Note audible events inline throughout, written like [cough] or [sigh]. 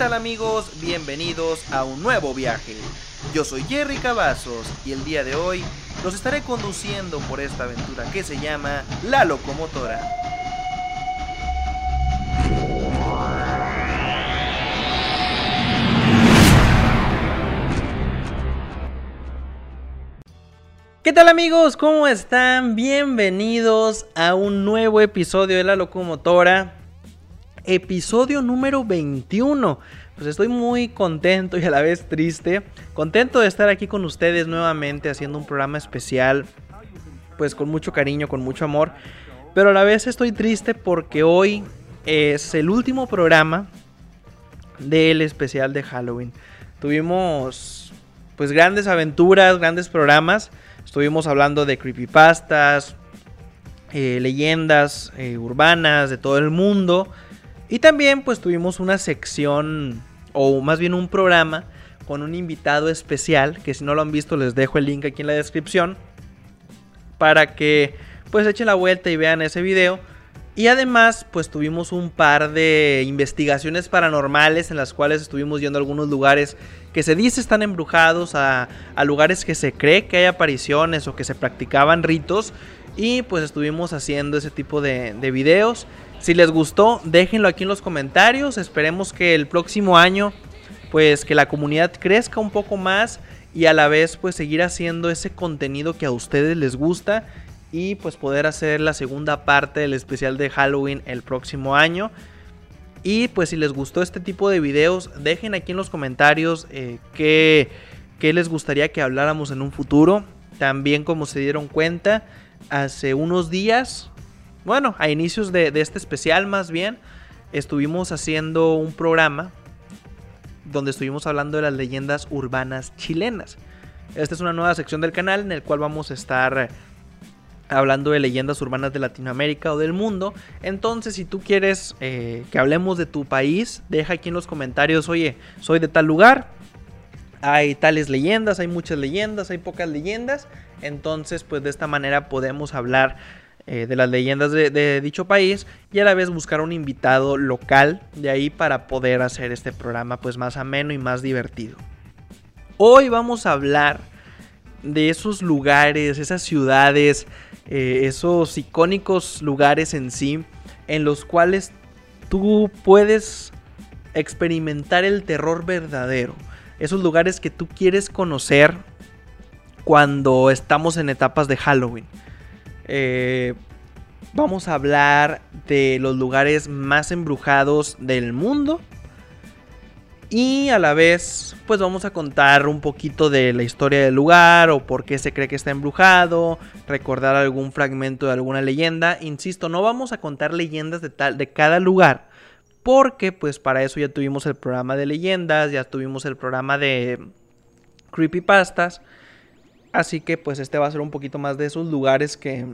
¿Qué tal amigos? Bienvenidos a un nuevo viaje. Yo soy Jerry Cavazos y el día de hoy los estaré conduciendo por esta aventura que se llama La Locomotora. ¿Qué tal amigos? ¿Cómo están? Bienvenidos a un nuevo episodio de La Locomotora. Episodio número 21. Pues estoy muy contento y a la vez triste. Contento de estar aquí con ustedes nuevamente haciendo un programa especial. Pues con mucho cariño, con mucho amor. Pero a la vez estoy triste porque hoy es el último programa del especial de Halloween. Tuvimos pues grandes aventuras, grandes programas. Estuvimos hablando de creepypastas, eh, leyendas eh, urbanas de todo el mundo. Y también pues tuvimos una sección, o más bien un programa, con un invitado especial, que si no lo han visto les dejo el link aquí en la descripción, para que pues echen la vuelta y vean ese video. Y además, pues tuvimos un par de investigaciones paranormales en las cuales estuvimos yendo a algunos lugares que se dice están embrujados, a, lugares que se cree que hay apariciones o que se practicaban ritos. Y pues estuvimos haciendo ese tipo de, de videos. Si les gustó, déjenlo aquí en los comentarios. Esperemos que el próximo año, pues que la comunidad crezca un poco más y a la vez pues seguir haciendo ese contenido que a ustedes les gusta y pues poder hacer la segunda parte del especial de Halloween el próximo año. Y pues si les gustó este tipo de videos, dejen aquí en los comentarios eh, qué, les gustaría que habláramos en un futuro. También como se dieron cuenta, hace unos días, bueno, a inicios de, este especial más bien, estuvimos haciendo un programa donde estuvimos hablando de las leyendas urbanas chilenas. Esta es una nueva sección del canal en el cual vamos a estar hablando de leyendas urbanas de Latinoamérica o del mundo. Entonces, si tú quieres eh, que hablemos de tu país, deja aquí en los comentarios, oye, soy de tal lugar, hay tales leyendas, hay muchas leyendas, hay pocas leyendas. Entonces, pues de esta manera podemos hablar eh, de las leyendas de, dicho país y a la vez buscar un invitado local de ahí para poder hacer este programa pues más ameno y más divertido. Hoy vamos a hablar de esos lugares, esas ciudades, eh, esos icónicos lugares en sí, en los cuales tú puedes experimentar el terror verdadero. Esos lugares que tú quieres conocer cuando estamos en etapas de Halloween. Eh, vamos a hablar de los lugares más embrujados del mundo y a la vez, pues vamos a contar un poquito de la historia del lugar o por qué se cree que está embrujado, recordar algún fragmento de alguna leyenda. Insisto, no vamos a contar leyendas de, tal, de cada lugar, porque pues para eso ya tuvimos el programa de leyendas, ya tuvimos el programa de creepypastas. Así que pues este va a ser un poquito más de esos lugares que,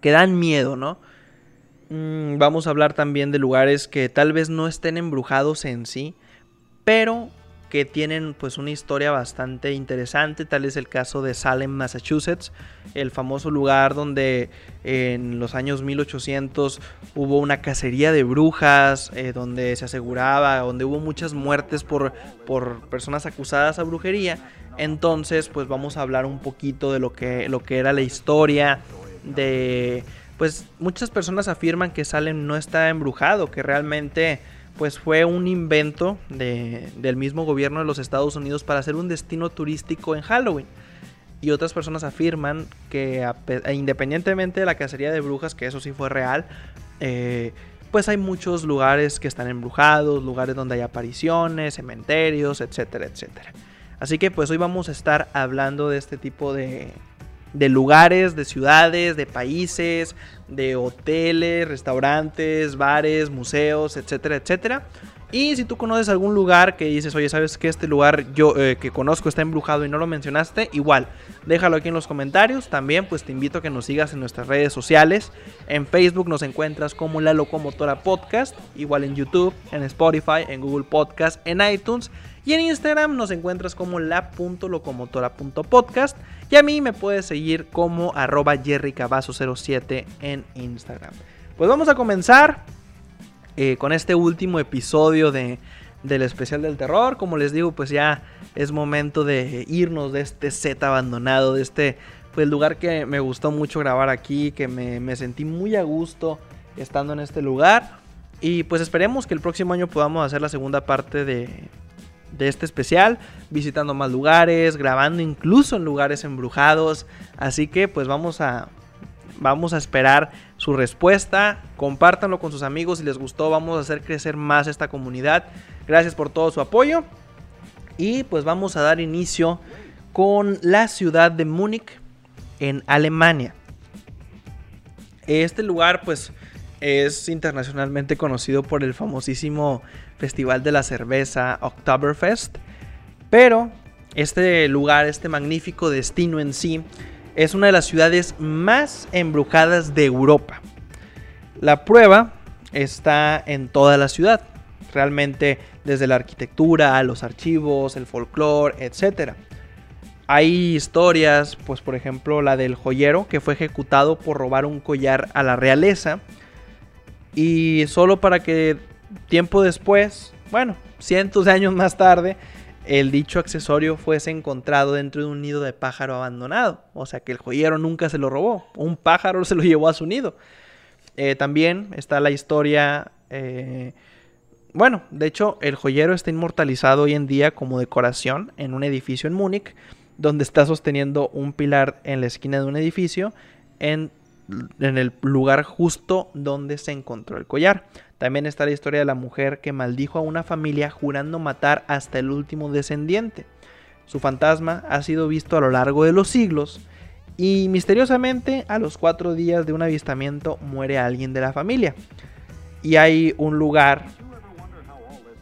que dan miedo, ¿no? Mm, vamos a hablar también de lugares que tal vez no estén embrujados en sí, pero que tienen pues una historia bastante interesante, tal es el caso de Salem, Massachusetts, el famoso lugar donde en los años 1800 hubo una cacería de brujas, eh, donde se aseguraba, donde hubo muchas muertes por, por personas acusadas a brujería. Entonces pues vamos a hablar un poquito de lo que, lo que era la historia, de pues muchas personas afirman que Salem no está embrujado, que realmente pues fue un invento del mismo gobierno de los Estados Unidos para hacer un destino turístico en Halloween. Y otras personas afirman que e independientemente de la cacería de brujas, que eso sí fue real, eh, pues hay muchos lugares que están embrujados, lugares donde hay apariciones, cementerios, etcétera, etcétera. Así que pues hoy vamos a estar hablando de este tipo de, de lugares, de ciudades, de países, de hoteles, restaurantes, bares, museos, etcétera, etcétera. Y si tú conoces algún lugar que dices, oye, ¿sabes que este lugar yo eh, que conozco está embrujado y no lo mencionaste? Igual, déjalo aquí en los comentarios. También pues te invito a que nos sigas en nuestras redes sociales. En Facebook nos encuentras como La Locomotora Podcast. Igual en YouTube, en Spotify, en Google Podcast, en iTunes. Y en Instagram nos encuentras como la.locomotora.podcast. Y a mí me puedes seguir como arroba 07 en Instagram. Pues vamos a comenzar eh, con este último episodio de, del especial del terror. Como les digo, pues ya es momento de irnos de este set abandonado, de este pues, lugar que me gustó mucho grabar aquí, que me, me sentí muy a gusto estando en este lugar. Y pues esperemos que el próximo año podamos hacer la segunda parte de, de este especial, visitando más lugares, grabando incluso en lugares embrujados. Así que pues vamos a, vamos a esperar su respuesta. Compártanlo con sus amigos si les gustó. Vamos a hacer crecer más esta comunidad. Gracias por todo su apoyo. Y pues vamos a dar inicio con la ciudad de Múnich en Alemania. Este lugar pues es internacionalmente conocido por el famosísimo Festival de la Cerveza Oktoberfest. Pero este lugar, este magnífico destino en sí, es una de las ciudades más embrujadas de Europa. La prueba está en toda la ciudad, realmente desde la arquitectura, los archivos, el folclore, etc. Hay historias, pues por ejemplo la del joyero que fue ejecutado por robar un collar a la realeza y solo para que tiempo después, bueno, cientos de años más tarde, el dicho accesorio fuese encontrado dentro de un nido de pájaro abandonado. O sea que el joyero nunca se lo robó, un pájaro se lo llevó a su nido. Eh, también está la historia... Eh, bueno, de hecho, el joyero está inmortalizado hoy en día como decoración en un edificio en Múnich, donde está sosteniendo un pilar en la esquina de un edificio en, en el lugar justo donde se encontró el collar. También está la historia de la mujer que maldijo a una familia jurando matar hasta el último descendiente. Su fantasma ha sido visto a lo largo de los siglos y misteriosamente a los cuatro días de un avistamiento muere alguien de la familia. Y hay un lugar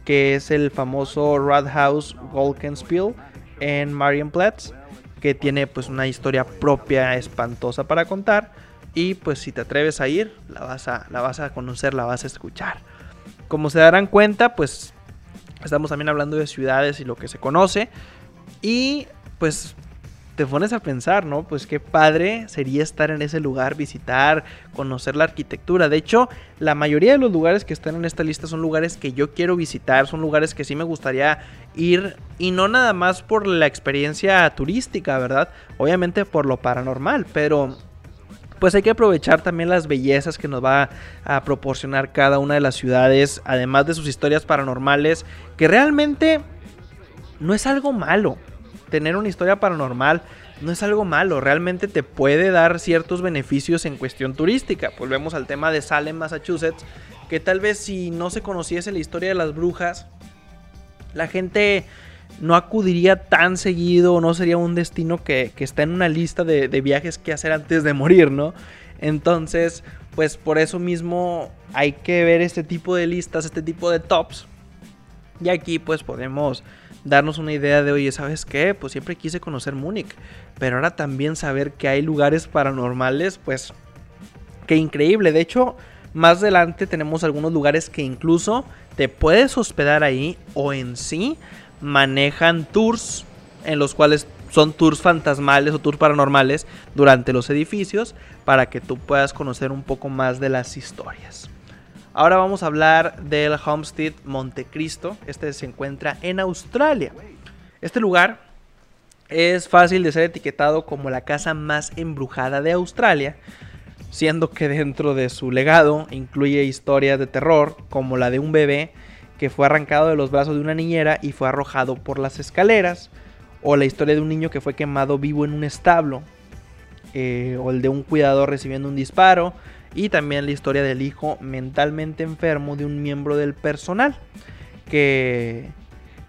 que es el famoso Rathaus Golkenspiel en Marienplatz que tiene pues una historia propia espantosa para contar y pues si te atreves a ir, la vas a, la vas a conocer, la vas a escuchar. Como se darán cuenta, pues estamos también hablando de ciudades y lo que se conoce. Y pues te pones a pensar, ¿no? Pues qué padre sería estar en ese lugar, visitar, conocer la arquitectura. De hecho, la mayoría de los lugares que están en esta lista son lugares que yo quiero visitar, son lugares que sí me gustaría ir y no nada más por la experiencia turística, ¿verdad? Obviamente por lo paranormal, pero pues hay que aprovechar también las bellezas que nos va a proporcionar cada una de las ciudades, además de sus historias paranormales, que realmente no es algo malo. Tener una historia paranormal no es algo malo, realmente te puede dar ciertos beneficios en cuestión turística. Volvemos al tema de Salem, Massachusetts, que tal vez si no se conociese la historia de las brujas, la gente no acudiría tan seguido, no sería un destino que, está en una lista de, viajes que hacer antes de morir, ¿no? Entonces, pues por eso mismo hay que ver este tipo de listas, este tipo de tops. Y aquí pues podemos darnos una idea de, oye, ¿sabes qué? Pues siempre quise conocer Múnich, pero ahora también saber que hay lugares paranormales, pues, qué increíble. De hecho, más adelante tenemos algunos lugares que incluso te puedes hospedar ahí o en sí manejan tours en los cuales son tours fantasmales o tours paranormales durante los edificios para que tú puedas conocer un poco más de las historias. Ahora vamos a hablar del Homestead Montecristo. Este se encuentra en Australia. Este lugar es fácil de ser etiquetado como la casa más embrujada de Australia, siendo que dentro de su legado incluye historias de terror como la de un bebé que fue arrancado de los brazos de una niñera y fue arrojado por las escaleras, o la historia de un niño que fue quemado vivo en un establo, eh, o el de un cuidador recibiendo un disparo, y también la historia del hijo mentalmente enfermo de un miembro del personal, que,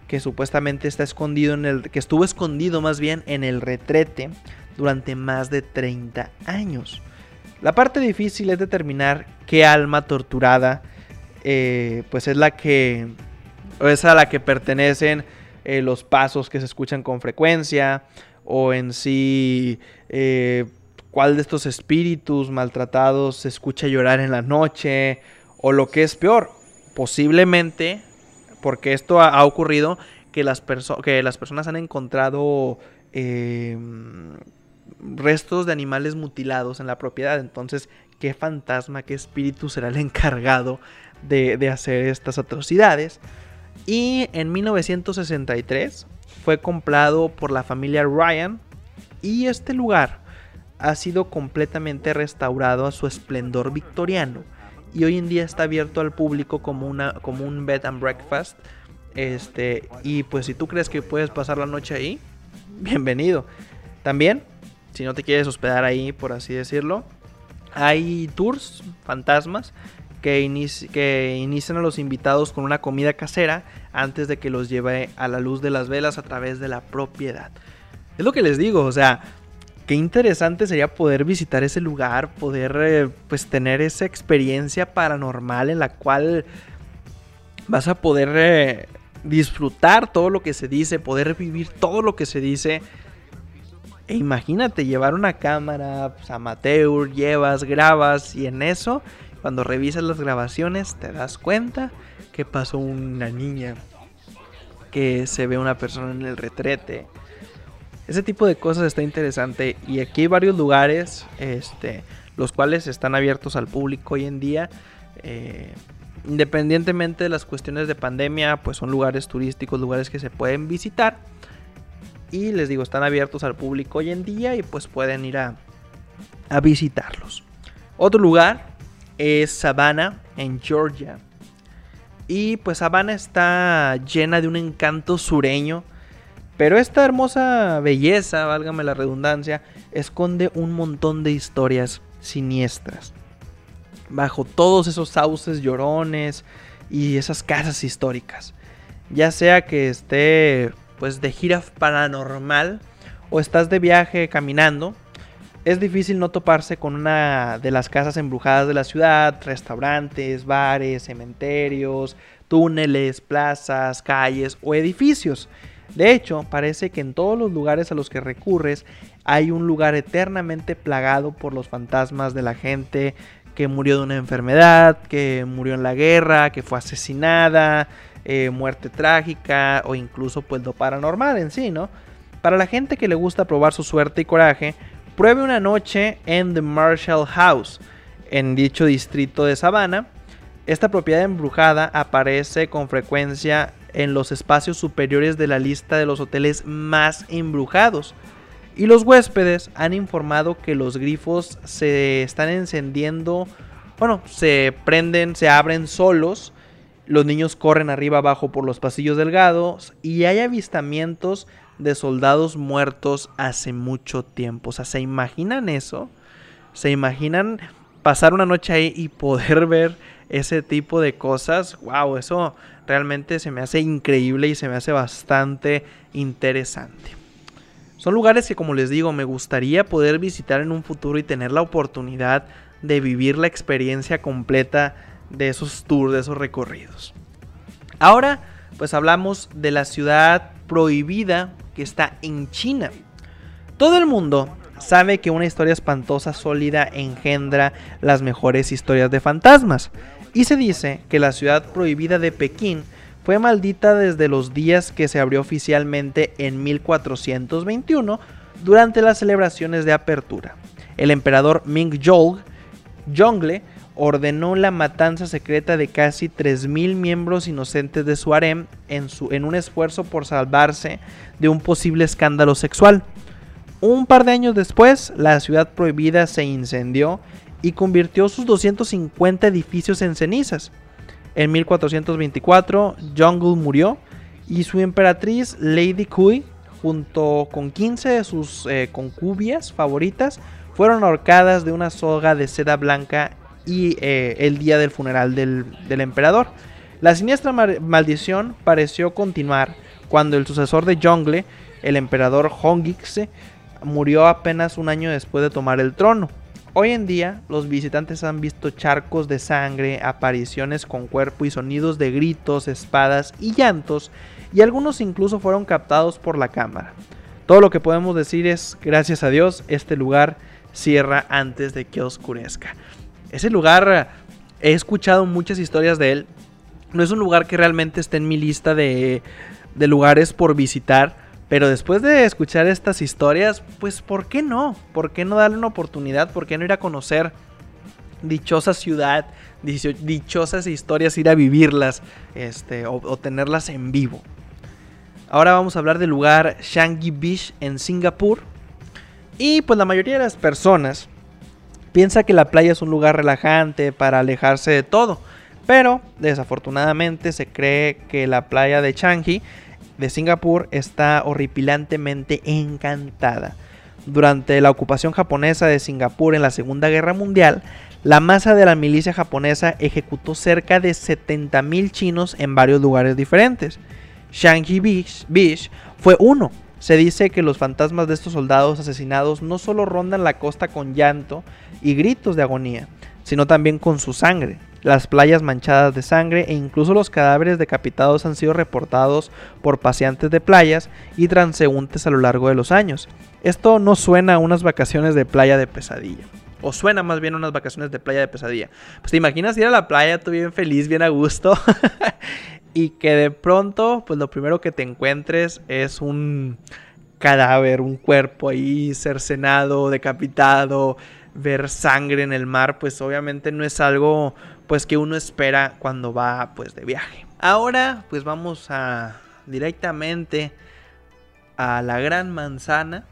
que supuestamente está escondido en el, que estuvo escondido más bien en el retrete durante más de 30 años. La parte difícil es determinar qué alma torturada eh, pues es la que es a la que pertenecen eh, los pasos que se escuchan con frecuencia o en sí eh, cuál de estos espíritus maltratados se escucha llorar en la noche o lo que es peor posiblemente porque esto ha, ocurrido que las, que las personas han encontrado restos de animales mutilados en la propiedad. Entonces qué fantasma qué espíritu será el encargado de, hacer estas atrocidades. Y en 1963 fue comprado por la familia Ryan y este lugar ha sido completamente restaurado a su esplendor victoriano y hoy en día está abierto al público como, una, como un bed and breakfast. Este, y pues si tú crees que puedes pasar la noche ahí, bienvenido. También, si no te quieres hospedar ahí, por así decirlo, hay tours fantasmas que, inician a los invitados con una comida casera antes de que los lleve a la luz de las velas a través de la propiedad. Es lo que les digo, o sea, qué interesante sería poder visitar ese lugar, poder eh, pues tener esa experiencia paranormal en la cual vas a poder eh, disfrutar todo lo que se dice, poder vivir todo lo que se dice. E imagínate llevar una cámara pues, amateur, llevas, grabas y en eso, cuando revisas las grabaciones, te das cuenta que pasó una niña, que se ve una persona en el retrete, ese tipo de cosas está interesante y aquí hay varios lugares, este, los cuales están abiertos al público hoy en día. Eh, independientemente de las cuestiones de pandemia, pues son lugares turísticos, lugares que se pueden visitar. Y les digo, están abiertos al público hoy en día y pues pueden ir a, a visitarlos. Otro lugar es Savannah, en Georgia. Y pues Savannah está llena de un encanto sureño pero esta hermosa belleza, válgame la redundancia, esconde un montón de historias siniestras. Bajo todos esos sauces llorones y esas casas históricas. Ya sea que esté pues de gira paranormal o estás de viaje caminando, es difícil no toparse con una de las casas embrujadas de la ciudad, restaurantes, bares, cementerios, túneles, plazas, calles o edificios de hecho, parece que en todos los lugares a los que recurres hay un lugar eternamente plagado por los fantasmas de la gente que murió de una enfermedad, que murió en la guerra, que fue asesinada, eh, muerte trágica o incluso pues lo paranormal en sí, ¿no? Para la gente que le gusta probar su suerte y coraje, pruebe una noche en The Marshall House, en dicho distrito de Savannah. Esta propiedad embrujada aparece con frecuencia en los espacios superiores de la lista de los hoteles más embrujados. Y los huéspedes han informado que los grifos se están encendiendo, bueno, se prenden, se abren solos. Los niños corren arriba abajo por los pasillos delgados y hay avistamientos de soldados muertos hace mucho tiempo. O sea, ¿se imaginan eso? ¿Se imaginan pasar una noche ahí y poder [laughs] ver ese tipo de cosas? ¡Wow! Eso realmente se me hace increíble y se me hace bastante interesante. Son lugares que como les digo me gustaría poder visitar en un futuro y tener la oportunidad de vivir la experiencia completa de esos tours, de esos recorridos. Ahora pues hablamos de la ciudad prohibida que está en China. Todo el mundo sabe que una historia espantosa sólida engendra las mejores historias de fantasmas. Y se dice que la ciudad prohibida de Pekín fue maldita desde los días que se abrió oficialmente en 1421 durante las celebraciones de apertura. El emperador Ming Zhongle ordenó la matanza secreta de casi 3.000 miembros inocentes de su harem en, su, en un esfuerzo por salvarse de un posible escándalo sexual. Un par de años después, la ciudad prohibida se incendió y convirtió sus 250 edificios en cenizas. En 1424, Jungle murió y su emperatriz Lady Kui, junto con 15 de sus eh, concubias favoritas, fueron ahorcadas de una soga de seda blanca y eh, el día del funeral del, emperador. La siniestra maldición pareció continuar cuando el sucesor de Jungle, el emperador Hongixe, murió apenas un año después de tomar el trono. Hoy en día, los visitantes han visto charcos de sangre, apariciones con cuerpo y sonidos de gritos, espadas y llantos, y algunos incluso fueron captados por la cámara. Todo lo que podemos decir es, gracias a Dios, este lugar cierra antes de que oscurezca. Ese lugar, he escuchado muchas historias de él. No es un lugar que realmente esté en mi lista de, de lugares por visitar pero después de escuchar estas historias, pues ¿por qué no? ¿Por qué no darle una oportunidad? ¿Por qué no ir a conocer dichosa ciudad, dichosas historias ir a vivirlas este, o, tenerlas en vivo. Ahora vamos a hablar del lugar Changi Beach en Singapur. Y pues la mayoría de las personas piensa que la playa es un lugar relajante para alejarse de todo. Pero desafortunadamente se cree que la playa de Changi de Singapur está horripilantemente encantada. Durante la ocupación japonesa de Singapur en la Segunda Guerra Mundial, la masa de la milicia japonesa ejecutó cerca de 70.000 chinos en varios lugares diferentes. Shanghai Beach, fue uno. Se dice que los fantasmas de estos soldados asesinados no solo rondan la costa con llanto y gritos de agonía, sino también con su sangre. Las playas manchadas de sangre e incluso los cadáveres decapitados han sido reportados por paseantes de playas y transeúntes a lo largo de los años. Esto no suena a unas vacaciones de playa de pesadilla. O suena más bien a unas vacaciones de playa de pesadilla. Pues te imaginas ir a la playa, tú bien feliz, bien a gusto. [laughs] y que de pronto, pues lo primero que te encuentres es un cadáver, un cuerpo ahí cercenado, decapitado, ver sangre en el mar, pues obviamente no es algo pues que uno espera cuando va pues de viaje. Ahora pues vamos a directamente a la Gran Manzana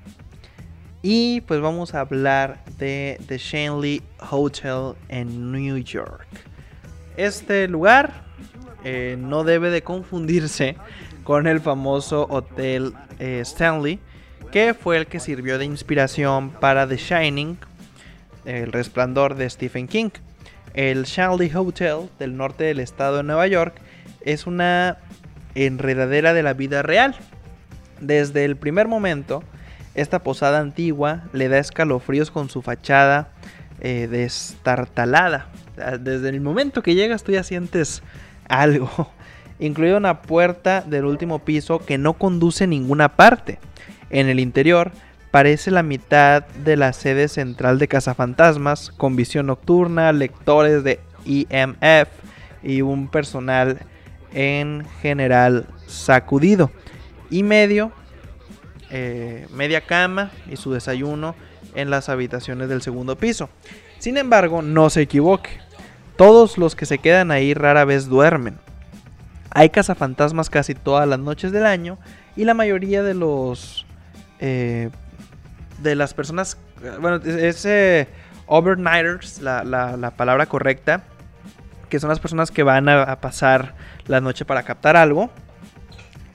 y pues vamos a hablar de The Shanley Hotel en New York. Este lugar eh, no debe de confundirse con el famoso Hotel eh, Stanley, que fue el que sirvió de inspiración para The Shining, El Resplandor de Stephen King. El Shanley Hotel del norte del estado de Nueva York es una enredadera de la vida real. Desde el primer momento, esta posada antigua le da escalofríos con su fachada eh, destartalada. Desde el momento que llegas tú ya sientes algo. [laughs] Incluida una puerta del último piso que no conduce a ninguna parte. En el interior parece la mitad de la sede central de Cazafantasmas, con visión nocturna, lectores de EMF y un personal en general sacudido. Y medio, eh, media cama y su desayuno en las habitaciones del segundo piso. Sin embargo, no se equivoque. Todos los que se quedan ahí rara vez duermen. Hay cazafantasmas casi todas las noches del año y la mayoría de los eh, de las personas, bueno, es overnighters, la, palabra correcta, que son las personas que van a, pasar la noche para captar algo,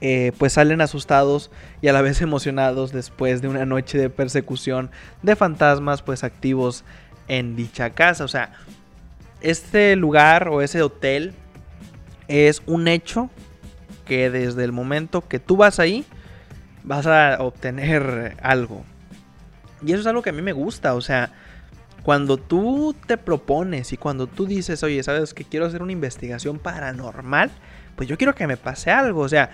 eh, pues salen asustados y a la vez [laughs] emocionados después de una noche de persecución de fantasmas pues activos en dicha casa. O sea, este lugar o ese hotel es un hecho que desde el momento que tú vas ahí vas a obtener algo. Y eso es algo que a mí me gusta, o sea, cuando tú te propones y cuando tú dices, oye, ¿sabes que quiero hacer una investigación paranormal? Pues yo quiero que me pase algo, o sea,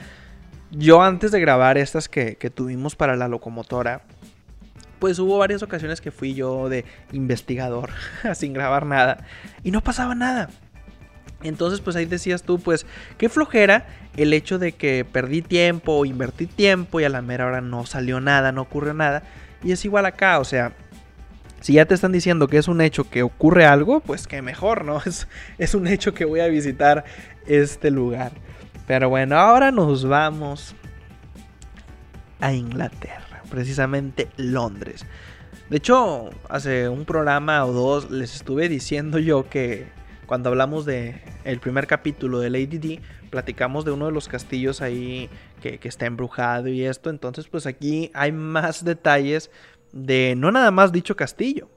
yo antes de grabar estas que, que tuvimos para la locomotora, pues hubo varias ocasiones que fui yo de investigador [laughs] sin grabar nada y no pasaba nada. Entonces, pues ahí decías tú, pues, qué flojera el hecho de que perdí tiempo invertí tiempo y a la mera hora no salió nada, no ocurrió nada. Y es igual acá, o sea, si ya te están diciendo que es un hecho que ocurre algo, pues que mejor, ¿no? [laughs] Es, es un hecho que voy a visitar este lugar. Pero bueno, ahora nos vamos a Inglaterra, precisamente Londres. De hecho, hace un programa o dos les estuve diciendo yo que cuando hablamos de el primer capítulo de Lady D, platicamos de uno de los castillos ahí que, está embrujado y esto. Entonces, pues aquí hay más detalles de no nada más dicho castillo.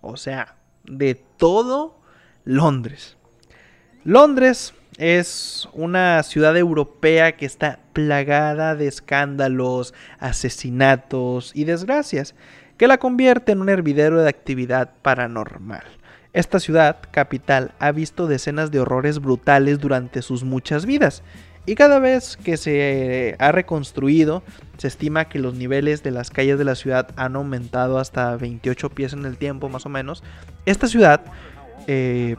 O sea, de todo Londres. Londres es una ciudad europea que está plagada de escándalos, asesinatos y desgracias, que la convierte en un hervidero de actividad paranormal. Esta ciudad, capital, ha visto decenas de horrores brutales durante sus muchas vidas, y cada vez que se ha reconstruido, se estima que los niveles de las calles de la ciudad han aumentado hasta 28 pies en el tiempo, más o menos. Esta ciudad eh,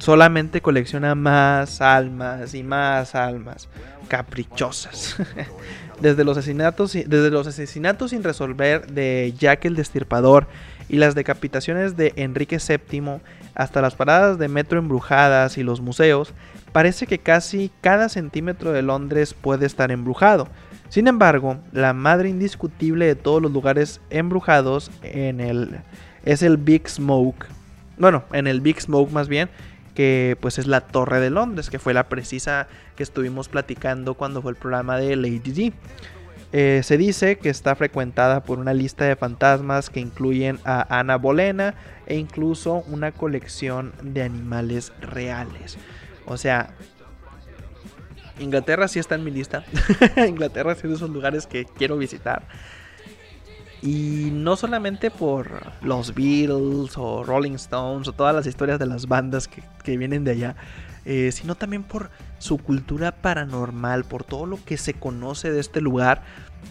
solamente colecciona más almas y más almas caprichosas. [laughs] desde, los asesinatos, desde los asesinatos sin resolver de Jack el Destirpador y las decapitaciones de Enrique VII hasta las paradas de metro embrujadas y los museos, parece que casi cada centímetro de Londres puede estar embrujado. Sin embargo, la madre indiscutible de todos los lugares embrujados en el, es el Big Smoke. Bueno, en el Big Smoke más bien, que pues es la Torre de Londres, que fue la precisa que estuvimos platicando cuando fue el programa de Lady D. Eh, se dice que está frecuentada por una lista de fantasmas que incluyen a Ana Bolena e incluso una colección de animales reales. O sea, Inglaterra sí está en mi lista. [laughs] Inglaterra sí es de esos lugares que quiero visitar. Y no solamente por los Beatles o Rolling Stones o todas las historias de las bandas que, vienen de allá, eh, sino también por su cultura paranormal, por todo lo que se conoce de este lugar.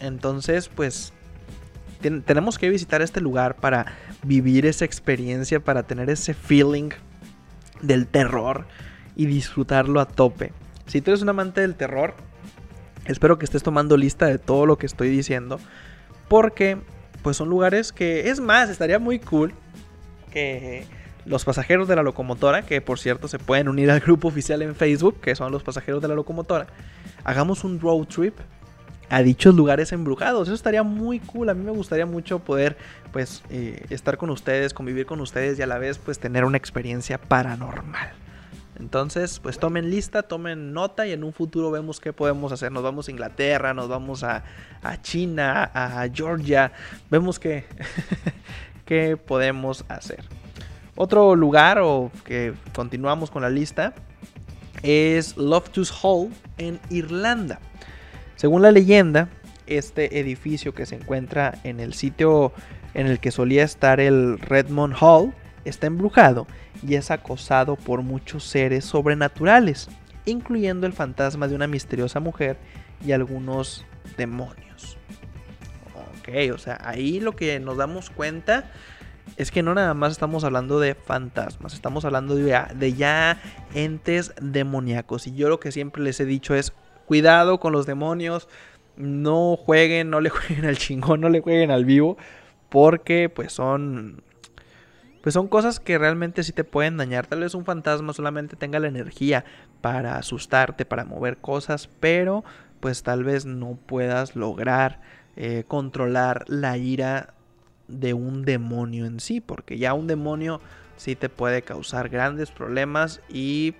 Entonces, pues tenemos que visitar este lugar para vivir esa experiencia, para tener ese feeling del terror y disfrutarlo a tope. Si tú eres un amante del terror, espero que estés tomando lista de todo lo que estoy diciendo. Porque, pues son lugares que, es más, estaría muy cool que los pasajeros de la locomotora, que por cierto se pueden unir al grupo oficial en Facebook, que son los pasajeros de la locomotora, hagamos un road trip a dichos lugares embrujados. Eso estaría muy cool. A mí me gustaría mucho poder, pues, eh, estar con ustedes, convivir con ustedes y a la vez, pues, tener una experiencia paranormal. Entonces, pues tomen lista, tomen nota y en un futuro vemos qué podemos hacer. Nos vamos a Inglaterra, nos vamos a, China, a Georgia. Vemos qué, [laughs] qué podemos hacer. Otro lugar o que continuamos con la lista es Loftus Hall en Irlanda. Según la leyenda, este edificio que se encuentra en el sitio en el que solía estar el Redmond Hall está embrujado y es acosado por muchos seres sobrenaturales, incluyendo el fantasma de una misteriosa mujer y algunos demonios. Ok, o sea, ahí lo que nos damos cuenta es que no nada más estamos hablando de fantasmas, estamos hablando de ya, de ya entes demoníacos. Y yo lo que siempre les he dicho es, cuidado con los demonios, no jueguen, no le [laughs] jueguen al chingón, no le jueguen al vivo, porque pues son pues son cosas que realmente sí te pueden dañar. Tal vez un fantasma solamente tenga la energía para asustarte, para mover cosas, pero pues tal vez no puedas lograr eh, controlar la ira de un demonio en sí, porque ya un demonio sí te puede causar grandes problemas y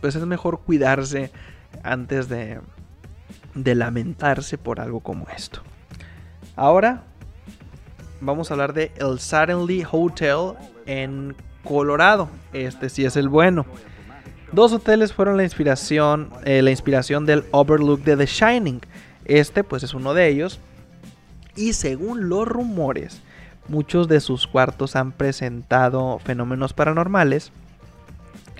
pues es mejor cuidarse antes de, de lamentarse por algo como esto. Ahora vamos a hablar de el Suddenly Hotel en Colorado. Este sí es el bueno. Dos hoteles fueron la inspiración, eh, la inspiración del Overlook de The Shining. Este pues es uno de ellos. Y según los rumores, muchos de sus cuartos han presentado fenómenos paranormales,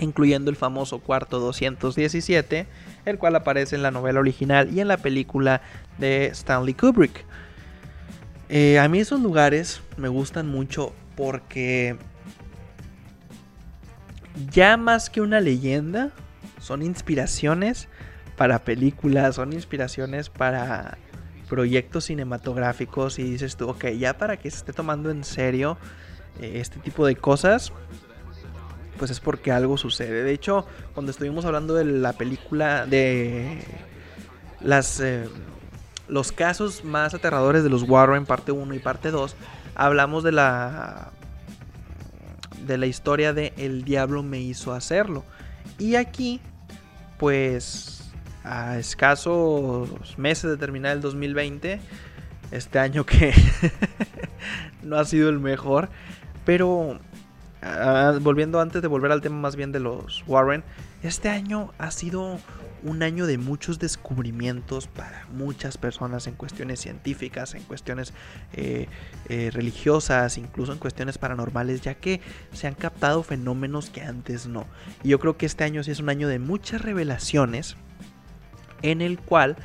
incluyendo el famoso cuarto 217, el cual aparece en la novela original y en la película de Stanley Kubrick. Eh, a mí esos lugares me gustan mucho porque ya más que una leyenda, son inspiraciones para películas, son inspiraciones para proyectos cinematográficos y dices tú, ok, ya para que se esté tomando en serio eh, este tipo de cosas, pues es porque algo sucede. De hecho, cuando estuvimos hablando de la película de las eh, los casos más aterradores de los Warren parte 1 y parte 2, hablamos de la de la historia de El diablo me hizo hacerlo. Y aquí, pues, a escasos meses de terminar el 2020, este año que [laughs] no ha sido el mejor, pero ah, volviendo antes de volver al tema más bien de los Warren, este año ha sido un año de muchos descubrimientos para muchas personas en cuestiones científicas, en cuestiones eh, eh, religiosas, incluso en cuestiones paranormales, ya que se han captado fenómenos que antes no. Y yo creo que este año sí es un año de muchas revelaciones en el cual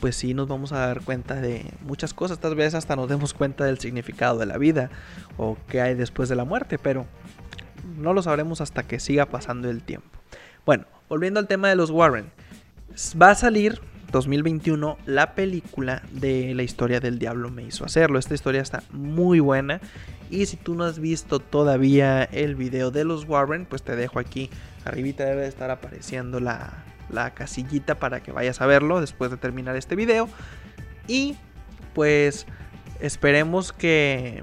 pues sí nos vamos a dar cuenta de muchas cosas, tal vez hasta nos demos cuenta del significado de la vida o qué hay después de la muerte, pero no lo sabremos hasta que siga pasando el tiempo. Bueno, volviendo al tema de los Warren, Va a salir 2021 la película de la historia del diablo me hizo hacerlo. Esta historia está muy buena Y si tú no has visto todavía el video de los Warren, pues te dejo aquí. Arribita debe estar apareciendo la, la casillita para que vayas a verlo después de terminar este video. Y pues esperemos que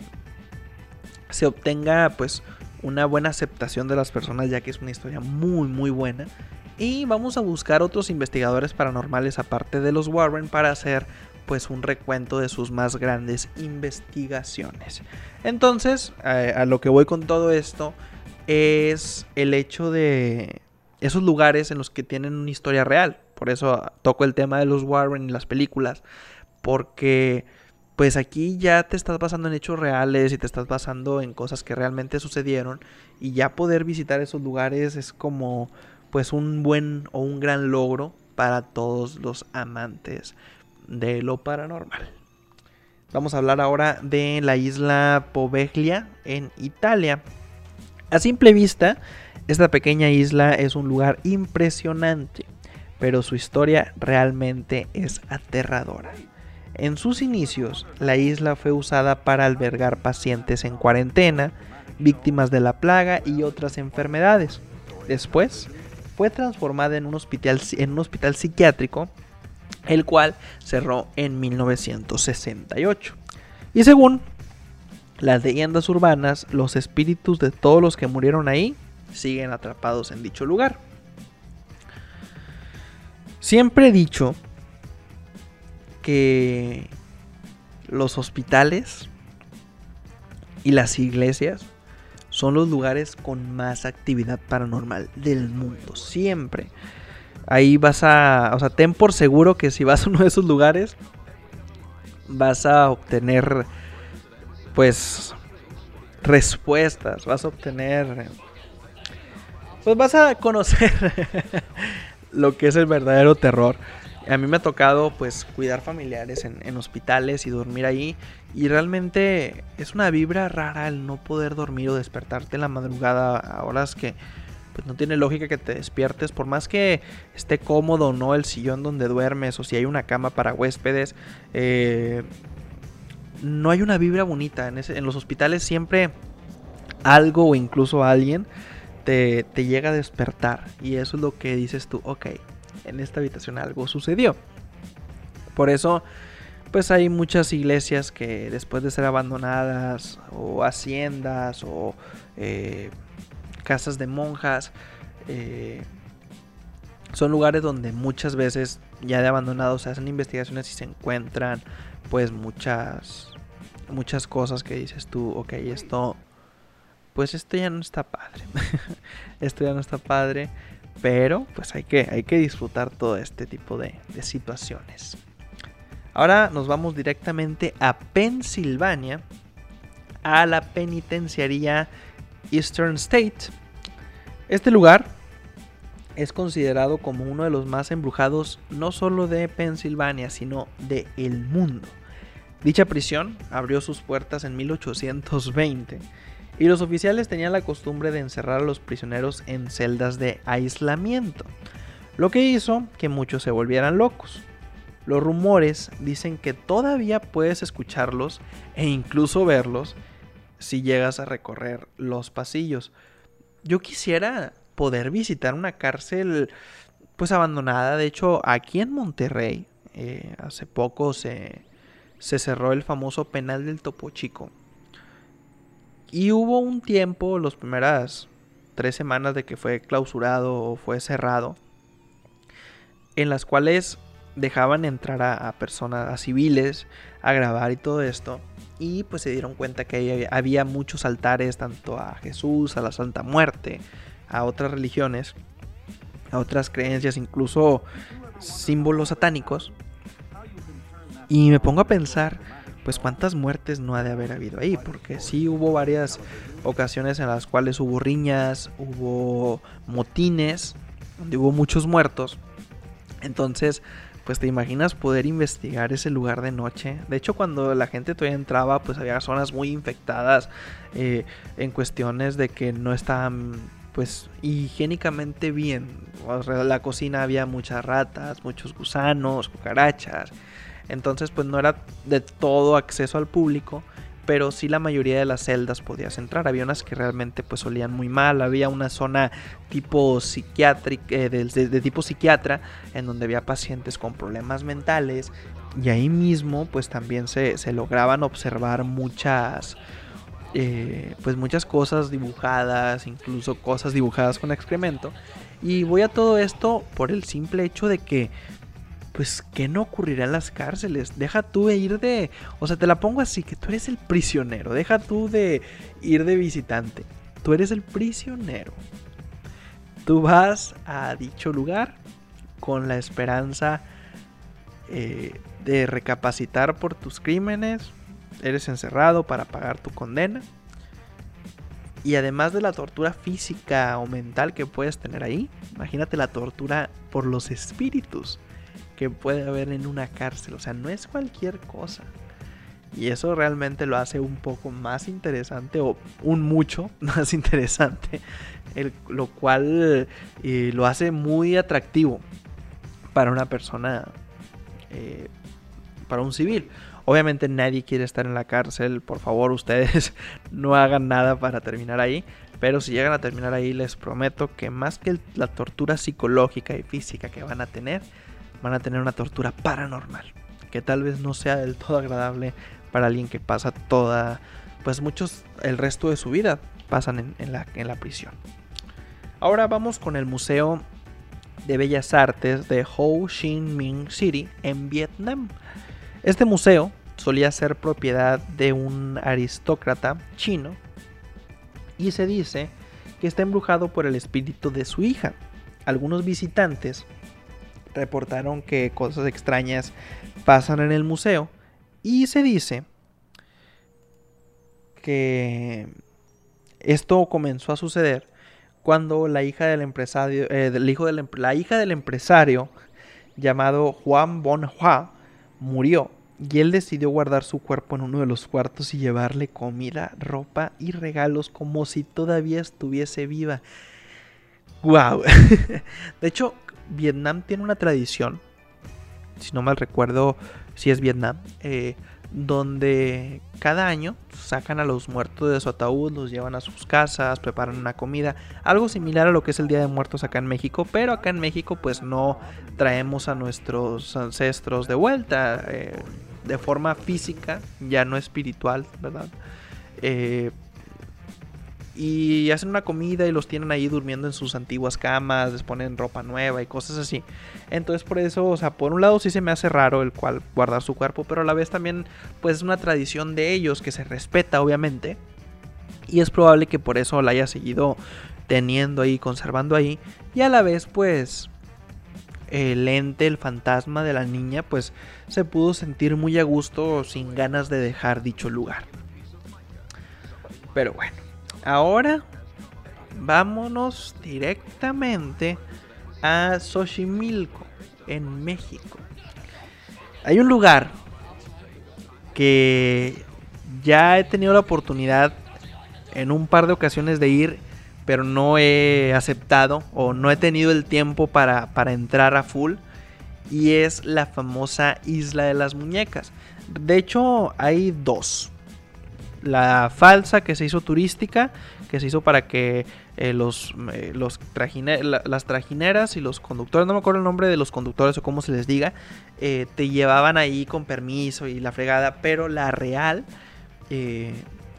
se obtenga pues una buena aceptación de las personas ya que es una historia muy muy buena y vamos a buscar otros investigadores paranormales aparte de los Warren para hacer pues un recuento de sus más grandes investigaciones. Entonces, a, lo que voy con todo esto es el hecho de esos lugares en los que tienen una historia real. Por eso toco el tema de los Warren y las películas. Porque pues aquí ya te estás basando en hechos reales y te estás basando en cosas que realmente sucedieron. Y ya poder visitar esos lugares es como pues un buen o un gran logro para todos los amantes de lo paranormal. Vamos a hablar ahora de la isla Poveglia en Italia. A simple vista, esta pequeña isla es un lugar impresionante, pero su historia realmente es aterradora. En sus inicios, la isla fue usada para albergar pacientes en cuarentena, víctimas de la plaga y otras enfermedades. Después, fue transformada en un hospital, en un hospital psiquiátrico, el cual cerró en 1968. Y según las leyendas urbanas, los espíritus de todos los que murieron ahí siguen atrapados en dicho lugar. Siempre he dicho que los hospitales y las iglesias son los lugares con más actividad paranormal del mundo. Siempre. Ahí vas a, o sea, ten por seguro que si vas a uno de esos lugares, vas a obtener, pues, respuestas, vas a obtener pues vas a conocer [laughs] lo que es el verdadero terror. A mí me ha tocado pues cuidar familiares en, hospitales y dormir ahí. Y realmente es una vibra rara el no poder dormir o despertarte en la madrugada a horas que pues no tiene lógica que te despiertes. Por más que esté cómodo o no el sillón donde duermes o si hay una cama para huéspedes. Eh, no hay una vibra bonita. En, en los hospitales siempre algo o incluso alguien te, llega a despertar. Y eso es lo que dices tú, ok, en esta habitación algo sucedió. Por eso, pues hay muchas iglesias que después de ser abandonadas, o haciendas, o eh, casas de monjas, eh, son lugares donde muchas veces ya de abandonados se hacen investigaciones y se encuentran pues muchas muchas cosas que dices tú, ok, esto pues esto ya no está padre. [laughs] esto ya no está padre. Pero pues hay que, hay que disfrutar todo este tipo de, de situaciones. Ahora nos vamos directamente a Pensilvania, a la penitenciaría Eastern State. Este lugar es considerado como uno de los más embrujados no solo de Pensilvania, sino de el mundo. Dicha prisión abrió sus puertas en 1820 y los oficiales tenían la costumbre de encerrar a los prisioneros en celdas de aislamiento, lo que hizo que muchos se volvieran locos. Los rumores dicen que todavía puedes escucharlos e incluso verlos si llegas a recorrer los pasillos. Yo quisiera poder visitar una cárcel pues abandonada. De hecho, aquí en Monterrey, eh, hace poco se, se cerró el famoso penal del Topo Chico. Y hubo un tiempo, las primeras tres semanas de que fue clausurado o fue cerrado, en las cuales dejaban entrar a, personas, a civiles, a grabar y todo esto. Y pues se dieron cuenta que había muchos altares, tanto a Jesús, a la Santa Muerte, a otras religiones, a otras creencias, incluso símbolos satánicos. Y me pongo a pensar pues cuántas muertes no ha de haber habido ahí, porque sí hubo varias ocasiones en las cuales hubo riñas, hubo motines, donde hubo muchos muertos. Entonces, pues te imaginas poder investigar ese lugar de noche. De hecho, cuando la gente todavía entraba, pues había zonas muy infectadas eh, en cuestiones de que no estaban pues higiénicamente bien. la cocina había muchas ratas, muchos gusanos, cucarachas. Entonces pues no era de todo acceso al público pero sí la mayoría de las celdas podías entrar. Había unas que realmente pues olían muy mal, había una zona tipo psiquiátrica, eh, de, tipo psiquiatra, en donde había pacientes con problemas mentales y ahí mismo pues también se, lograban observar muchas... Eh, pues muchas cosas dibujadas, incluso cosas dibujadas con excremento. Y voy a todo esto por el simple hecho de que pues, ¿qué no ocurrirá en las cárceles? Deja tú de ir de... O sea, te la pongo así, que tú eres el prisionero. Deja tú de ir de visitante. Tú eres el prisionero. Tú vas a dicho lugar con la esperanza eh, de recapacitar por tus crímenes. Eres encerrado para pagar tu condena. Y además de la tortura física o mental que puedes tener ahí, imagínate la tortura por los espíritus que puede haber en una cárcel. O sea, no es cualquier cosa. Y eso realmente lo hace un poco más interesante o un mucho [laughs] más interesante. lo cual eh, lo hace muy atractivo para una persona, eh, para un civil. Obviamente nadie quiere estar en la cárcel. Por favor, ustedes [laughs] no hagan nada para terminar ahí. Pero si llegan a terminar ahí, les prometo que más que la tortura psicológica y física que van a tener, van a tener una tortura paranormal, que tal vez no sea del todo agradable para alguien que pasa toda, pues muchos, el resto de su vida pasan en, la, en la prisión. Ahora vamos con el Museo de Bellas Artes de Ho Chi Minh City en Vietnam. Este museo solía ser propiedad de un aristócrata chino y se dice que está embrujado por el espíritu de su hija. Algunos visitantes reportaron que cosas extrañas pasan en el museo y se dice que esto comenzó a suceder cuando la hija del empresario, eh, hijo del, la hija del empresario llamado Juan Bonhua murió y él decidió guardar su cuerpo en uno de los cuartos y llevarle comida, ropa y regalos como si todavía estuviese viva. ¡Wow! [laughs] de hecho, Vietnam tiene una tradición, si no mal recuerdo, si es Vietnam, eh, donde cada año sacan a los muertos de su ataúd, los llevan a sus casas, preparan una comida, algo similar a lo que es el Día de Muertos acá en México, pero acá en México pues no traemos a nuestros ancestros de vuelta eh, de forma física, ya no espiritual, ¿verdad? Eh, y hacen una comida y los tienen ahí durmiendo en sus antiguas camas, les ponen ropa nueva y cosas así. Entonces por eso, o sea, por un lado sí se me hace raro el cual guardar su cuerpo, pero a la vez también pues es una tradición de ellos que se respeta obviamente. Y es probable que por eso la haya seguido teniendo ahí, conservando ahí. Y a la vez pues el ente, el fantasma de la niña pues se pudo sentir muy a gusto sin ganas de dejar dicho lugar. Pero bueno. Ahora vámonos directamente a Xochimilco, en México. Hay un lugar que ya he tenido la oportunidad en un par de ocasiones de ir, pero no he aceptado o no he tenido el tiempo para, para entrar a full. Y es la famosa Isla de las Muñecas. De hecho, hay dos la falsa que se hizo turística, que se hizo para que eh, los, eh, los las trajineras y los conductores, no me acuerdo el nombre de los conductores o cómo se les diga, eh, te llevaban ahí con permiso y la fregada, pero la real,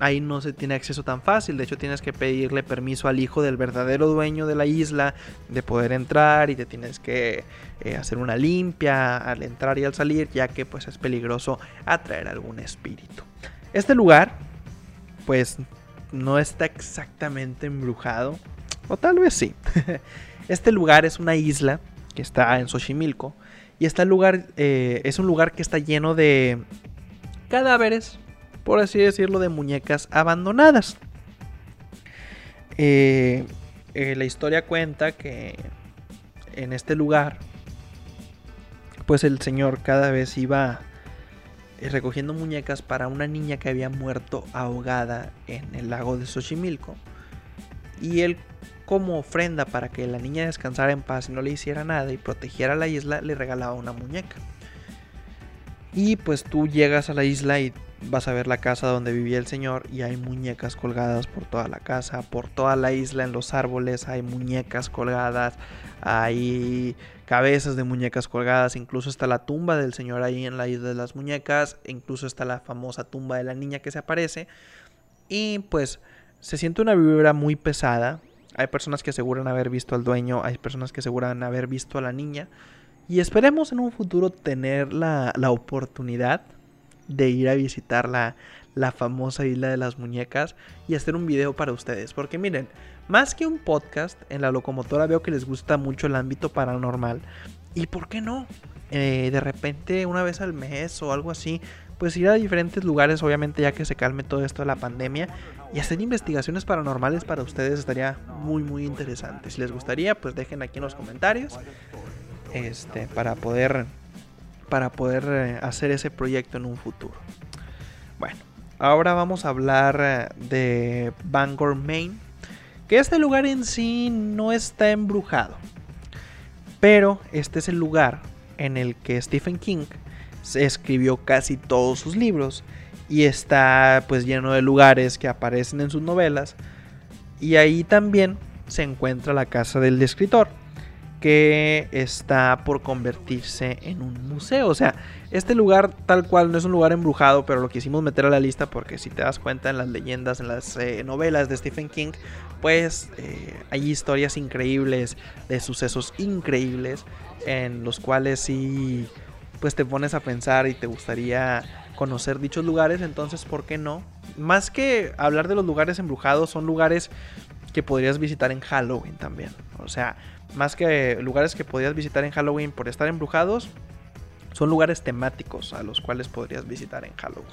ahí no se tiene acceso tan fácil, de hecho tienes que pedirle permiso al hijo del verdadero dueño de la isla de poder entrar y te tienes que hacer una limpia al entrar y al salir, ya que pues es peligroso atraer algún espíritu. Este lugar pues no está exactamente embrujado. O tal vez sí. [laughs] este lugar es una isla que está en Xochimilco. Y este lugar eh, es un lugar que está lleno de cadáveres, por así decirlo, de muñecas abandonadas. Eh, eh, la historia cuenta que en este lugar, pues el señor cada vez iba recogiendo muñecas para una niña que había muerto ahogada en el lago de Xochimilco. Y él, como ofrenda para que la niña descansara en paz y no le hiciera nada y protegiera la isla, le regalaba una muñeca. Y pues tú llegas a la isla y vas a ver la casa donde vivía el señor y hay muñecas colgadas por toda la casa, por toda la isla, en los árboles hay muñecas colgadas, hay cabezas de muñecas colgadas, incluso está la tumba del señor ahí en la isla de las muñecas, incluso está la famosa tumba de la niña que se aparece y pues se siente una vibra muy pesada. Hay personas que aseguran haber visto al dueño, hay personas que aseguran haber visto a la niña. Y esperemos en un futuro tener la, la oportunidad de ir a visitar la, la famosa isla de las muñecas y hacer un video para ustedes. Porque miren, más que un podcast, en la locomotora veo que les gusta mucho el ámbito paranormal. ¿Y por qué no? Eh, de repente, una vez al mes o algo así, pues ir a diferentes lugares, obviamente ya que se calme todo esto de la pandemia, y hacer investigaciones paranormales para ustedes estaría muy muy interesante. Si les gustaría, pues dejen aquí en los comentarios. Este, para poder para poder eh, hacer ese proyecto en un futuro. Bueno, ahora vamos a hablar eh, de Bangor, Maine. Que este lugar en sí no está embrujado. Pero este es el lugar en el que Stephen King escribió casi todos sus libros. Y está pues lleno de lugares que aparecen en sus novelas. Y ahí también se encuentra la casa del escritor que está por convertirse en un museo. O sea, este lugar tal cual no es un lugar embrujado, pero lo quisimos meter a la lista porque si te das cuenta en las leyendas, en las eh, novelas de Stephen King, pues eh, hay historias increíbles de sucesos increíbles en los cuales sí, pues te pones a pensar y te gustaría conocer dichos lugares. Entonces, ¿por qué no? Más que hablar de los lugares embrujados, son lugares que podrías visitar en Halloween también. O sea, más que lugares que podrías visitar en Halloween por estar embrujados, son lugares temáticos a los cuales podrías visitar en Halloween.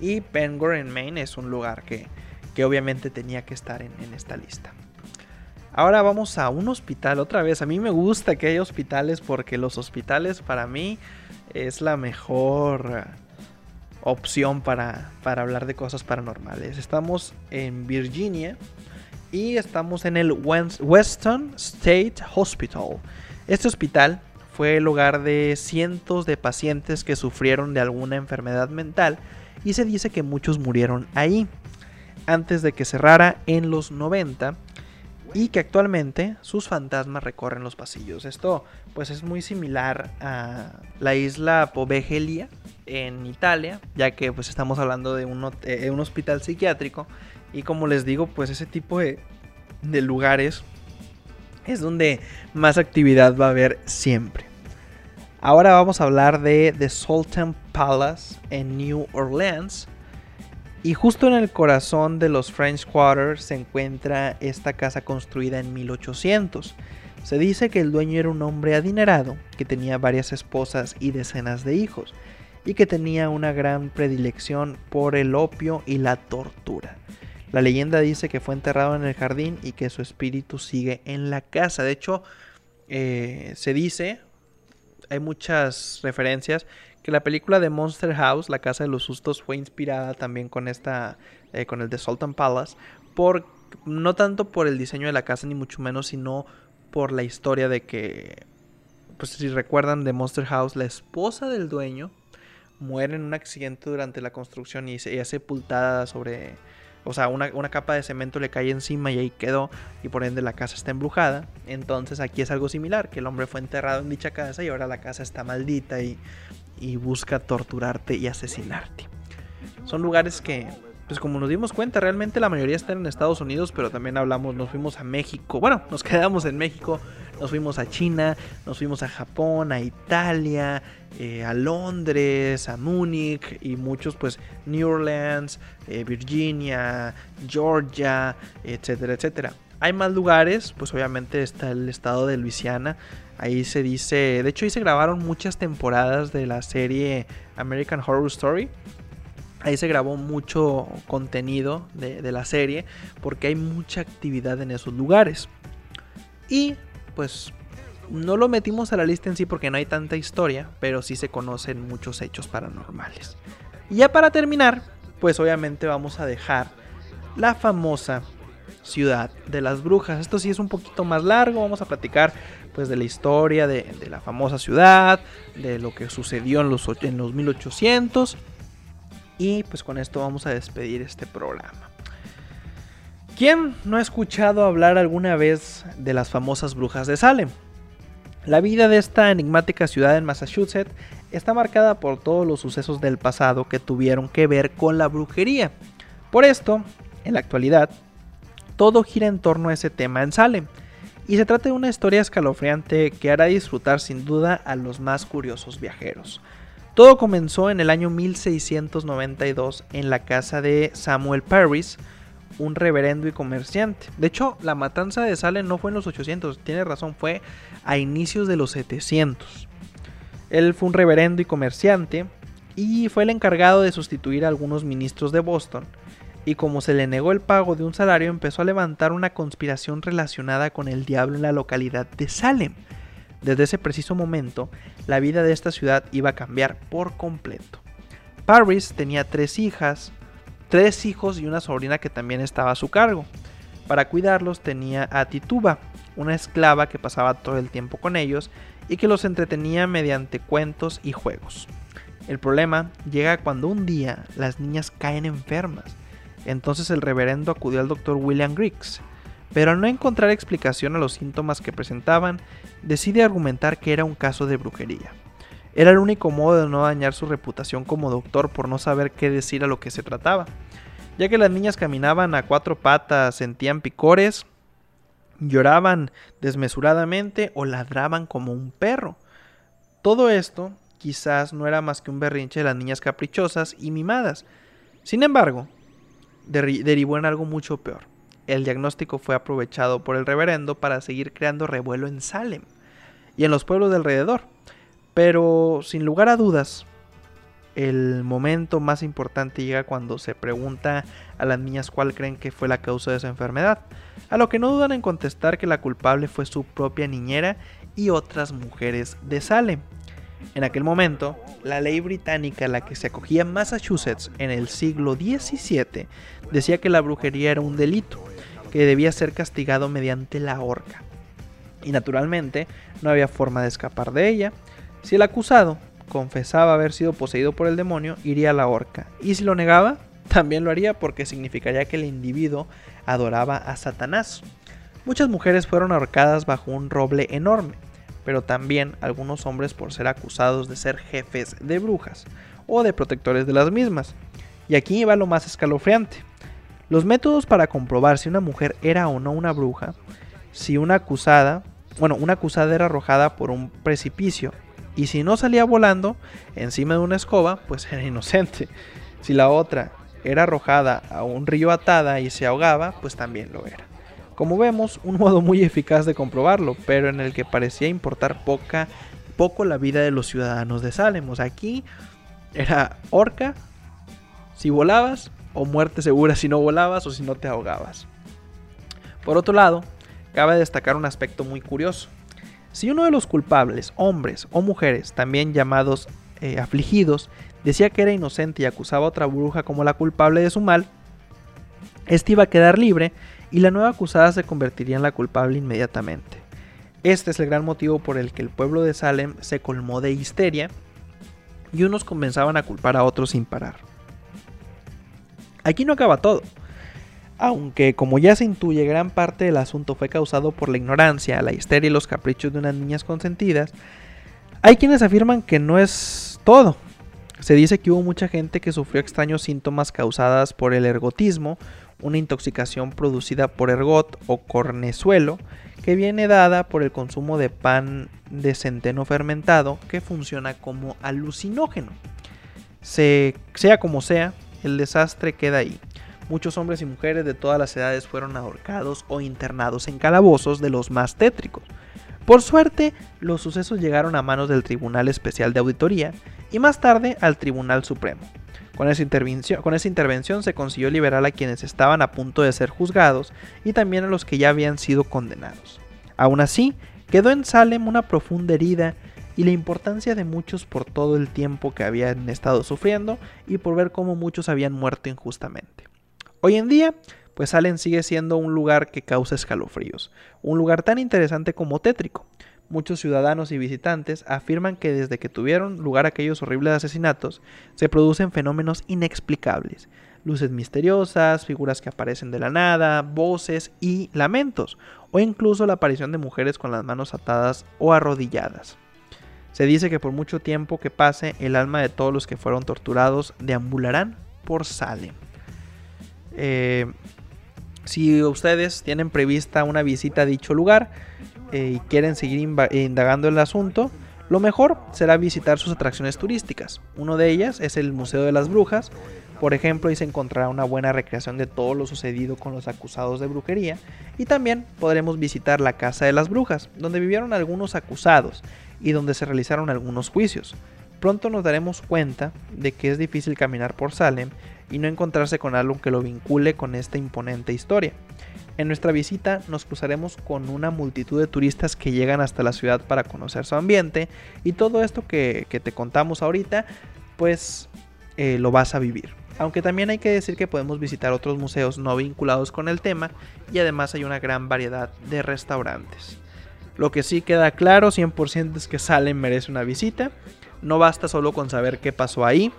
Y Bangor en Maine es un lugar que, que obviamente tenía que estar en, en, esta lista. Ahora vamos a un hospital otra vez. A mí me gusta que haya hospitales porque los hospitales para mí es la mejor opción para, para hablar de cosas paranormales. Estamos en Virginia y estamos en el Western State Hospital. Este hospital fue el hogar de cientos de pacientes que sufrieron de alguna enfermedad mental y se dice que muchos murieron ahí antes de que cerrara en los 90 y que actualmente sus fantasmas recorren los pasillos. Esto pues es muy similar a la isla Poveglia en Italia, ya que pues estamos hablando de un, eh, un hospital psiquiátrico y como les digo, pues ese tipo de, lugares es donde más actividad va a haber siempre. Ahora vamos a hablar de The Sultan Palace en New Orleans. Y justo en el corazón de los French Quarters se encuentra esta casa construida en 1800. Se dice que el dueño era un hombre adinerado, que tenía varias esposas y decenas de hijos, y que tenía una gran predilección por el opio y la tortura. La leyenda dice que fue enterrado en el jardín y que su espíritu sigue en la casa. De hecho, eh, se dice, hay muchas referencias, que la película de Monster House, La Casa de los Sustos, fue inspirada también con esta, eh, con el de Sultan Palace, por, no tanto por el diseño de la casa ni mucho menos, sino por la historia de que, pues si recuerdan de Monster House, la esposa del dueño muere en un accidente durante la construcción y se, es sepultada sobre o sea, una, capa de cemento le cae encima y ahí quedó y por ende la casa está embrujada. Entonces aquí es algo similar, que el hombre fue enterrado en dicha casa y ahora la casa está maldita y, y busca torturarte y asesinarte. Son lugares que pues como nos dimos cuenta, realmente la mayoría están en Estados Unidos, pero también hablamos, nos fuimos a México, bueno, nos quedamos en México, nos fuimos a China, nos fuimos a Japón, a Italia, eh, a Londres, a Múnich y muchos pues New Orleans, eh, Virginia, Georgia, etcétera, etcétera. Hay más lugares, pues obviamente está el estado de Luisiana. Ahí se dice, de hecho ahí se grabaron muchas temporadas de la serie American Horror Story. Ahí se grabó mucho contenido de, la serie porque hay mucha actividad en esos lugares. Y pues no lo metimos a la lista en sí porque no hay tanta historia, pero sí se conocen muchos hechos paranormales. Y ya para terminar, pues obviamente vamos a dejar la famosa ciudad de las brujas. Esto sí es un poquito más largo, vamos a platicar pues de la historia de, la famosa ciudad, de lo que sucedió en los, en los 1800 Y pues con esto vamos a despedir este programa. ¿Quién no ha escuchado hablar alguna vez de las famosas brujas de Salem? La vida de esta enigmática ciudad en Massachusetts está marcada por todos los sucesos del pasado que tuvieron que ver con la brujería. Por esto, en la actualidad, todo gira en torno a ese tema en Salem, y se trata de una historia escalofriante que hará disfrutar sin duda a los más curiosos viajeros. Todo comenzó en el año 1692 en la casa de Samuel Parris, un reverendo y comerciante. De hecho, la matanza de Salem no fue en los 800, tiene razón, fue a inicios de los 700. Él fue un reverendo y comerciante y fue el encargado de sustituir a algunos ministros de Boston. Y como se le negó el pago de un salario, empezó a levantar una conspiración relacionada con el diablo en la localidad de Salem. Desde ese preciso momento, la vida de esta ciudad iba a cambiar por completo. Paris tenía tres hijas, tres hijos y una sobrina que también estaba a su cargo. Para cuidarlos tenía a Tituba, una esclava que pasaba todo el tiempo con ellos y que los entretenía mediante cuentos y juegos. El problema llega cuando un día las niñas caen enfermas. Entonces el reverendo acudió al doctor William Griggs, pero al no encontrar explicación a los síntomas que presentaban, decide argumentar que era un caso de brujería. Era el único modo de no dañar su reputación como doctor por no saber qué decir a lo que se trataba, ya que las niñas caminaban a cuatro patas, sentían picores, lloraban desmesuradamente o ladraban como un perro. Todo esto quizás no era más que un berrinche de las niñas caprichosas y mimadas. Sin embargo, derivó en algo mucho peor. El diagnóstico fue aprovechado por el reverendo para seguir creando revuelo en Salem y en los pueblos de alrededor. Pero sin lugar a dudas, el momento más importante llega cuando se pregunta a las niñas cuál creen que fue la causa de esa enfermedad, a lo que no dudan en contestar que la culpable fue su propia niñera y otras mujeres de Salem. En aquel momento, la ley británica a la que se acogía Massachusetts en el siglo XVII decía que la brujería era un delito, que debía ser castigado mediante la horca. Y naturalmente, no había forma de escapar de ella, si el acusado confesaba haber sido poseído por el demonio, iría a la horca. Y si lo negaba, también lo haría porque significaría que el individuo adoraba a Satanás. Muchas mujeres fueron ahorcadas bajo un roble enorme, pero también algunos hombres por ser acusados de ser jefes de brujas o de protectores de las mismas. Y aquí va lo más escalofriante. Los métodos para comprobar si una mujer era o no una bruja, si una acusada, bueno, una acusada era arrojada por un precipicio y si no salía volando encima de una escoba, pues era inocente. Si la otra era arrojada a un río atada y se ahogaba, pues también lo era. Como vemos, un modo muy eficaz de comprobarlo, pero en el que parecía importar poca, poco la vida de los ciudadanos de Salem. O sea, aquí era horca si volabas o muerte segura si no volabas o si no te ahogabas. Por otro lado, cabe destacar un aspecto muy curioso. Si uno de los culpables, hombres o mujeres, también llamados eh, afligidos, decía que era inocente y acusaba a otra bruja como la culpable de su mal, este iba a quedar libre y la nueva acusada se convertiría en la culpable inmediatamente. Este es el gran motivo por el que el pueblo de Salem se colmó de histeria y unos comenzaban a culpar a otros sin parar. Aquí no acaba todo. Aunque, como ya se intuye, gran parte del asunto fue causado por la ignorancia, la histeria y los caprichos de unas niñas consentidas, hay quienes afirman que no es todo. Se dice que hubo mucha gente que sufrió extraños síntomas causadas por el ergotismo, una intoxicación producida por ergot o cornezuelo, que viene dada por el consumo de pan de centeno fermentado que funciona como alucinógeno. sea como sea, el desastre queda ahí. Muchos hombres y mujeres de todas las edades fueron ahorcados o internados en calabozos de los más tétricos. Por suerte, los sucesos llegaron a manos del Tribunal Especial de Auditoría y más tarde al Tribunal Supremo. Con esa, intervención, se consiguió liberar a quienes estaban a punto de ser juzgados y también a los que ya habían sido condenados. Aún así, quedó en Salem una profunda herida y la importancia de muchos por todo el tiempo que habían estado sufriendo y por ver cómo muchos habían muerto injustamente. Hoy en día, pues Salem sigue siendo un lugar que causa escalofríos, un lugar tan interesante como tétrico, Muchos ciudadanos y visitantes afirman que desde que tuvieron lugar aquellos horribles asesinatos, se producen fenómenos inexplicables, luces misteriosas, figuras que aparecen de la nada, voces y lamentos, o incluso la aparición de mujeres con las manos atadas o arrodilladas. Se dice que por mucho tiempo que pase, el alma de todos los que fueron torturados deambularán por Salem. Eh, si ustedes tienen prevista una visita a dicho lugar eh, y quieren seguir indagando el asunto, lo mejor será visitar sus atracciones turísticas. Uno de ellas es el Museo de las Brujas. Por ejemplo, ahí se encontrará una buena recreación de todo lo sucedido con los acusados de brujería. Y también podremos visitar la Casa de las Brujas, donde vivieron algunos acusados y donde se realizaron algunos juicios. Pronto nos daremos cuenta de que es difícil caminar por Salem y no encontrarse con algo que lo vincule con esta imponente historia. En nuestra visita nos cruzaremos con una multitud de turistas que llegan hasta la ciudad para conocer su ambiente y todo esto que, te contamos ahorita, pues eh, lo vas a vivir. Aunque también hay que decir que podemos visitar otros museos no vinculados con el tema y además hay una gran variedad de restaurantes. Lo que sí queda claro 100% es que Salem merece una visita. No basta solo con saber qué pasó ahí,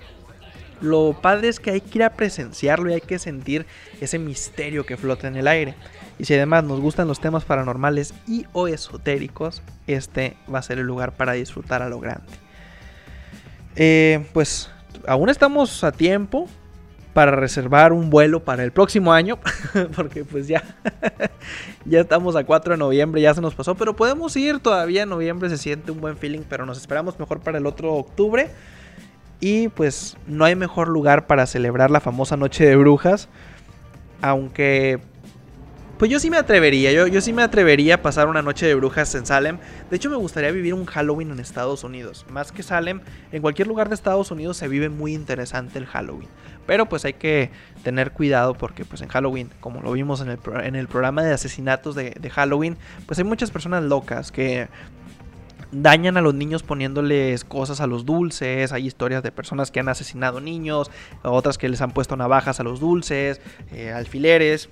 lo padre es que hay que ir a presenciarlo y hay que sentir ese misterio que flota en el aire. Y si además nos gustan los temas paranormales y o esotéricos, este va a ser el lugar para disfrutar a lo grande. Eh, pues aún estamos a tiempo para reservar un vuelo para el próximo año, [laughs] porque pues ya, [laughs] ya estamos a 4 de noviembre, ya se nos pasó, pero podemos ir todavía en noviembre, se siente un buen feeling, pero nos esperamos mejor para el otro octubre. Y pues no hay mejor lugar para celebrar la famosa noche de brujas. Aunque pues yo sí me atrevería, yo, yo sí me atrevería a pasar una noche de brujas en Salem. De hecho, me gustaría vivir un Halloween en Estados Unidos. Más que Salem, en cualquier lugar de Estados Unidos se vive muy interesante el Halloween. Pero pues hay que tener cuidado porque pues en Halloween, como lo vimos en el, en el programa de asesinatos de, Halloween, pues hay muchas personas locas que dañan a los niños poniéndoles cosas a los dulces. Hay historias de personas que han asesinado niños, otras que les han puesto navajas a los dulces, eh, alfileres.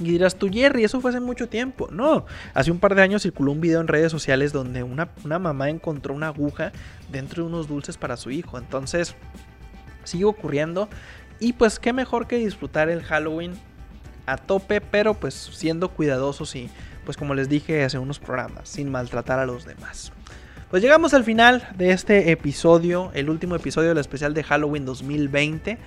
Y dirás tú, Jerry, eso fue hace mucho tiempo. No, hace un par de años circuló un video en redes sociales donde una, una mamá encontró una aguja dentro de unos dulces para su hijo. Entonces, sigue ocurriendo. Y pues qué mejor que disfrutar el Halloween a tope, pero pues siendo cuidadosos y pues como les dije hace unos programas, sin maltratar a los demás. Pues llegamos al final de este episodio, el último episodio del especial de Halloween 2020.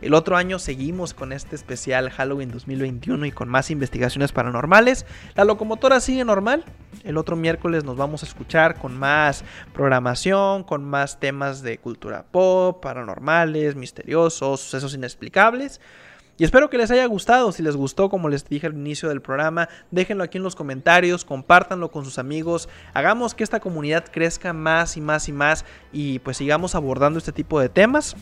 El otro año seguimos con este especial Halloween 2021 y con más investigaciones paranormales. La locomotora sigue normal. El otro miércoles nos vamos a escuchar con más programación, con más temas de cultura pop, paranormales, misteriosos, sucesos inexplicables. Y espero que les haya gustado. Si les gustó, como les dije al inicio del programa, déjenlo aquí en los comentarios, compártanlo con sus amigos, hagamos que esta comunidad crezca más y más y más y pues sigamos abordando este tipo de temas.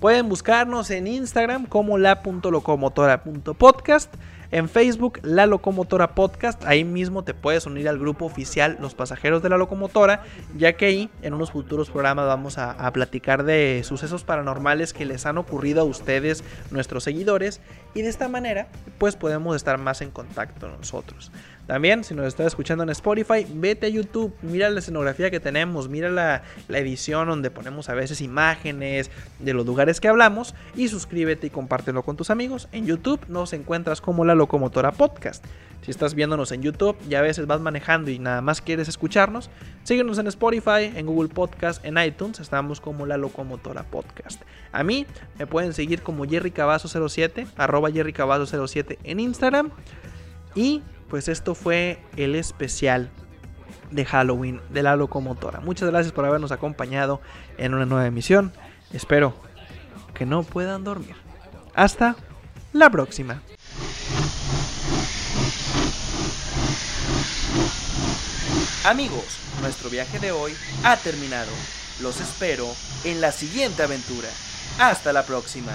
Pueden buscarnos en Instagram como la.locomotora.podcast. En Facebook, La Locomotora Podcast. Ahí mismo te puedes unir al grupo oficial Los Pasajeros de la Locomotora, ya que ahí en unos futuros programas vamos a, platicar de sucesos paranormales que les han ocurrido a ustedes, nuestros seguidores, y de esta manera pues podemos estar más en contacto nosotros. También, si nos estás escuchando en Spotify, vete a YouTube, mira la escenografía que tenemos, mira la, edición donde ponemos a veces imágenes de los lugares que hablamos y suscríbete y compártelo con tus amigos. En YouTube nos encuentras como la locomotora podcast. Si estás viéndonos en YouTube y a veces vas manejando y nada más quieres escucharnos, síguenos en Spotify, en Google Podcast, en iTunes, estamos como la locomotora podcast. A mí me pueden seguir como Jerry 07, arroba Jerry 07 en Instagram. Y pues esto fue el especial de Halloween de la locomotora. Muchas gracias por habernos acompañado en una nueva emisión. Espero que no puedan dormir. Hasta la próxima. Amigos, nuestro viaje de hoy ha terminado. Los espero en la siguiente aventura. Hasta la próxima.